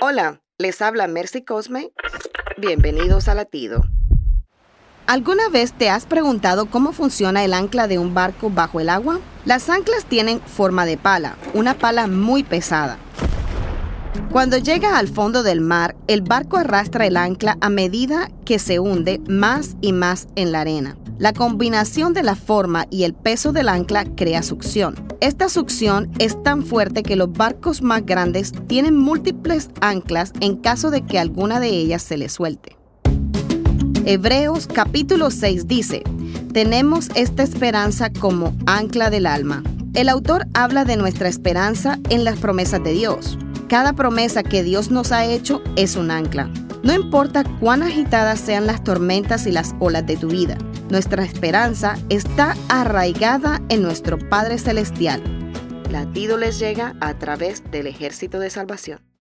Hola, les habla Mercy Cosme. Bienvenidos a Latido. ¿Alguna vez te has preguntado cómo funciona el ancla de un barco bajo el agua? Las anclas tienen forma de pala, una pala muy pesada. Cuando llega al fondo del mar, el barco arrastra el ancla a medida que se hunde más y más en la arena. La combinación de la forma y el peso del ancla crea succión. Esta succión es tan fuerte que los barcos más grandes tienen múltiples anclas en caso de que alguna de ellas se les suelte. Hebreos capítulo 6 dice, tenemos esta esperanza como ancla del alma. El autor habla de nuestra esperanza en las promesas de Dios. Cada promesa que Dios nos ha hecho es un ancla. No importa cuán agitadas sean las tormentas y las olas de tu vida, nuestra esperanza está arraigada en nuestro Padre Celestial. Latido les llega a través del ejército de salvación.